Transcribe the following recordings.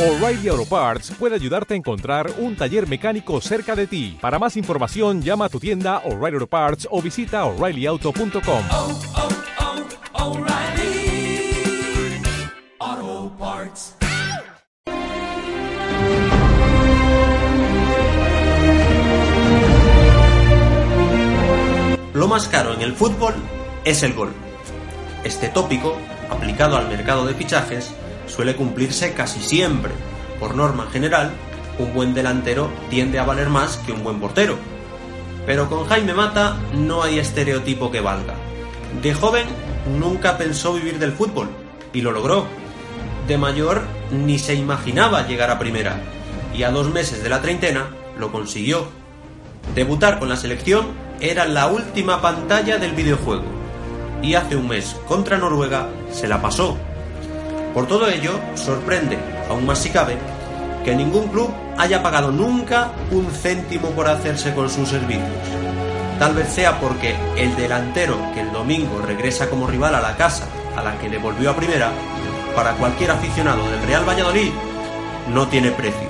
O'Reilly Auto Parts puede ayudarte a encontrar un taller mecánico cerca de ti. Para más información, llama a tu tienda O'Reilly Auto Parts o visita oreillyauto.com. oh, oh, Parts. Lo más caro en el fútbol es el gol. Este tópico, aplicado al mercado de fichajes, suele cumplirse casi siempre. Por norma general, un buen delantero tiende a valer más que un buen portero. Pero con Jaime Mata no hay estereotipo que valga. De joven nunca pensó vivir del fútbol y lo logró. De mayor ni se imaginaba llegar a primera y a dos meses de la treintena lo consiguió. Debutar con la selección era la última pantalla del videojuego y hace un mes contra Noruega se la pasó. Por todo ello, sorprende, aún más si cabe, que ningún club haya pagado nunca un céntimo por hacerse con sus servicios. Tal vez sea porque el delantero que el domingo regresa como rival a la casa a la que le volvió a primera, para cualquier aficionado del Real Valladolid, no tiene precio.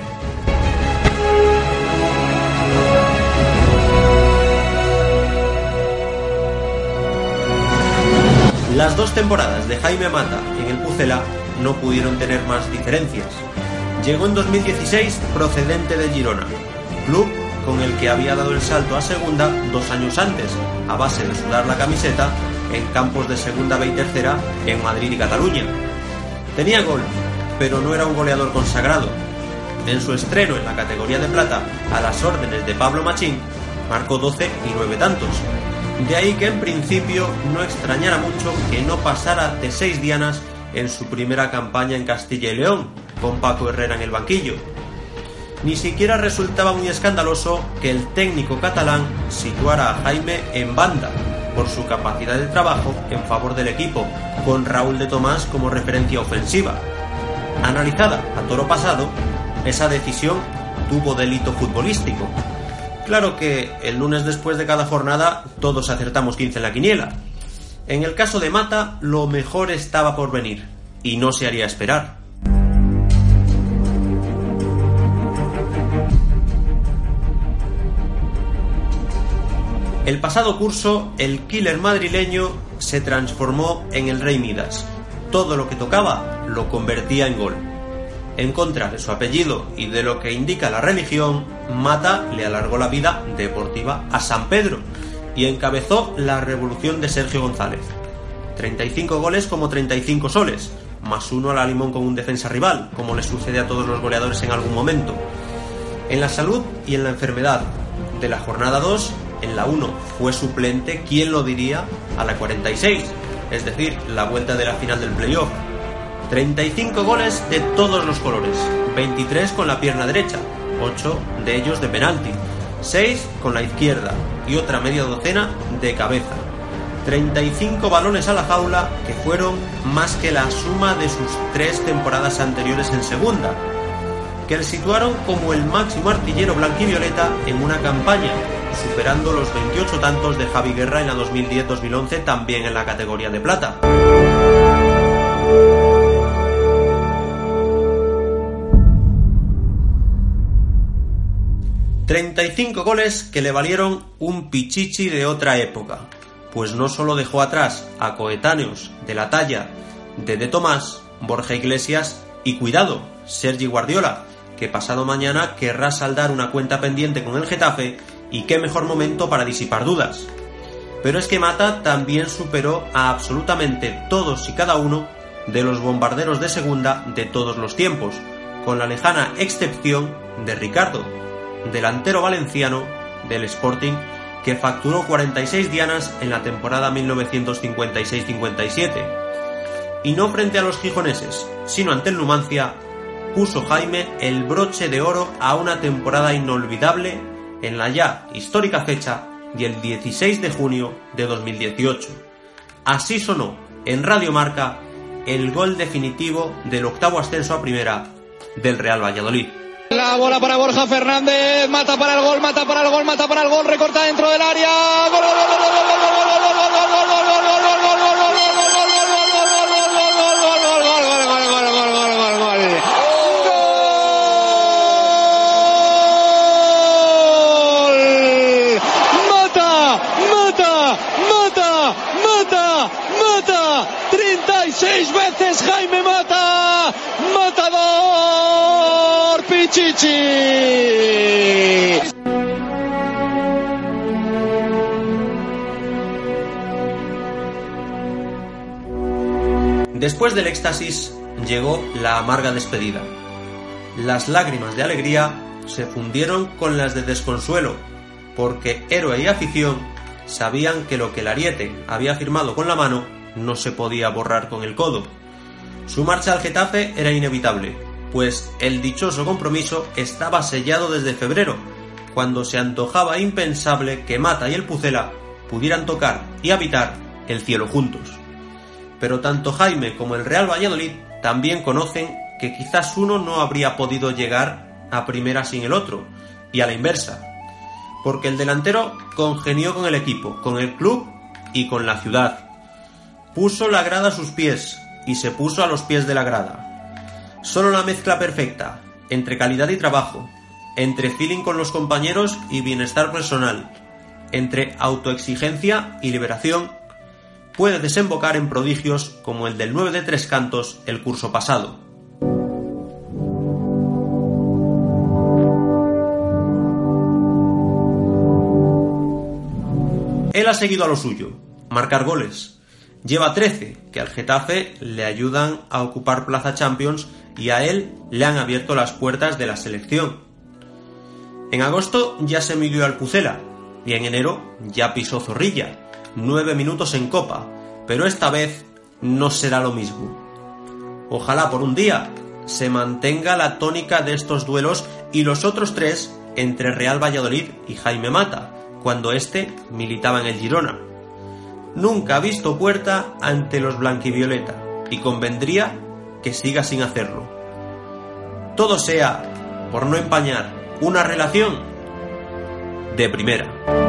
Las dos temporadas de Jaime Mata en el Pucela no pudieron tener más diferencias. Llegó en 2016 procedente de Girona, club con el que había dado el salto a segunda dos años antes, a base de sudar la camiseta en campos de segunda B y tercera en Madrid y Cataluña. Tenía gol, pero no era un goleador consagrado. En su estreno en la categoría de plata, a las órdenes de Pablo Machín, marcó 12 y 9 tantos. De ahí que en principio no extrañara mucho que no pasara de seis dianas en su primera campaña en Castilla y León, con Paco Herrera en el banquillo. Ni siquiera resultaba muy escandaloso que el técnico catalán situara a Jaime en banda, por su capacidad de trabajo en favor del equipo, con Raúl de Tomás como referencia ofensiva. Analizada a toro pasado, esa decisión tuvo delito futbolístico. Claro que el lunes después de cada jornada todos acertamos 15 en la quiniela. En el caso de Mata, lo mejor estaba por venir, y no se haría esperar. El pasado curso, el killer madrileño se transformó en el rey Midas. Todo lo que tocaba lo convertía en gol. En contra de su apellido y de lo que indica la religión, Mata le alargó la vida deportiva a San Pedro y encabezó la revolución de Sergio González. 35 goles como 35 soles, más uno a la limón con un defensa rival, como le sucede a todos los goleadores en algún momento. En la salud y en la enfermedad. De la jornada 2, en la 1 fue suplente, ¿quién lo diría? A la 46, es decir, la vuelta de la final del playoff. 35 goles de todos los colores, 23 con la pierna derecha, 8 de ellos de penalti, 6 con la izquierda y otra media docena de cabeza. 35 balones a la jaula que fueron más que la suma de sus tres temporadas anteriores en segunda, que le situaron como el máximo artillero blanquivioleta en una campaña, superando los 28 tantos de Javi Guerra en la 2010-2011 también en la categoría de plata. 35 goles que le valieron un pichichi de otra época, pues no solo dejó atrás a coetáneos de la talla de De Tomás, Borja Iglesias y cuidado, Sergi Guardiola, que pasado mañana querrá saldar una cuenta pendiente con el Getafe y qué mejor momento para disipar dudas. Pero es que Mata también superó a absolutamente todos y cada uno de los bombarderos de segunda de todos los tiempos, con la lejana excepción de Ricardo, delantero valenciano del Sporting que facturó 46 dianas en la temporada 1956-57. Y no frente a los gijoneses, sino ante el Numancia, puso Jaime el broche de oro a una temporada inolvidable en la ya histórica fecha y el 16 de junio de 2018. Así sonó en Radio Marca el gol definitivo del octavo ascenso a primera del Real Valladolid. La bola para Borja Fernández, mata para el gol, mata para el gol, mata para el gol, recorta dentro del área. ¡Gol, gol, gol, gol, gol, gol, gol, gol, gol, gol, gol, gol, gol, gol, gol, gol, gol, gol gol gol gol gol gol gol gol gol gol gol Mata 36 veces Jaime Mata, matador. Pichichi. Después del éxtasis llegó la amarga despedida. Las lágrimas de alegría se fundieron con las de desconsuelo, porque héroe y afición sabían que lo que el ariete había firmado con la mano no se podía borrar con el codo. Su marcha al Getafe era inevitable, pues el dichoso compromiso estaba sellado desde febrero, cuando se antojaba impensable que Mata y el Pucela pudieran tocar y habitar el cielo juntos. Pero tanto Jaime como el Real Valladolid también conocen que quizás uno no habría podido llegar a primera sin el otro, y a la inversa, porque el delantero congenió con el equipo, con el club y con la ciudad. Puso la grada a sus pies y se puso a los pies de la grada. Solo la mezcla perfecta entre calidad y trabajo, entre feeling con los compañeros y bienestar personal, entre autoexigencia y liberación, puede desembocar en prodigios como el del 9 de Tres Cantos el curso pasado. Él ha seguido a lo suyo, marcar goles. Lleva 13, que al Getafe le ayudan a ocupar Plaza Champions y a él le han abierto las puertas de la selección. En agosto ya se midió al Pucela y en enero ya pisó Zorrilla, nueve minutos en Copa, pero esta vez no será lo mismo. Ojalá por un día se mantenga la tónica de estos duelos y los otros tres entre Real Valladolid y Jaime Mata, cuando éste militaba en el Girona. Nunca ha visto puerta ante los blanquivioleta y convendría que siga sin hacerlo. Todo sea por no empañar una relación de primera.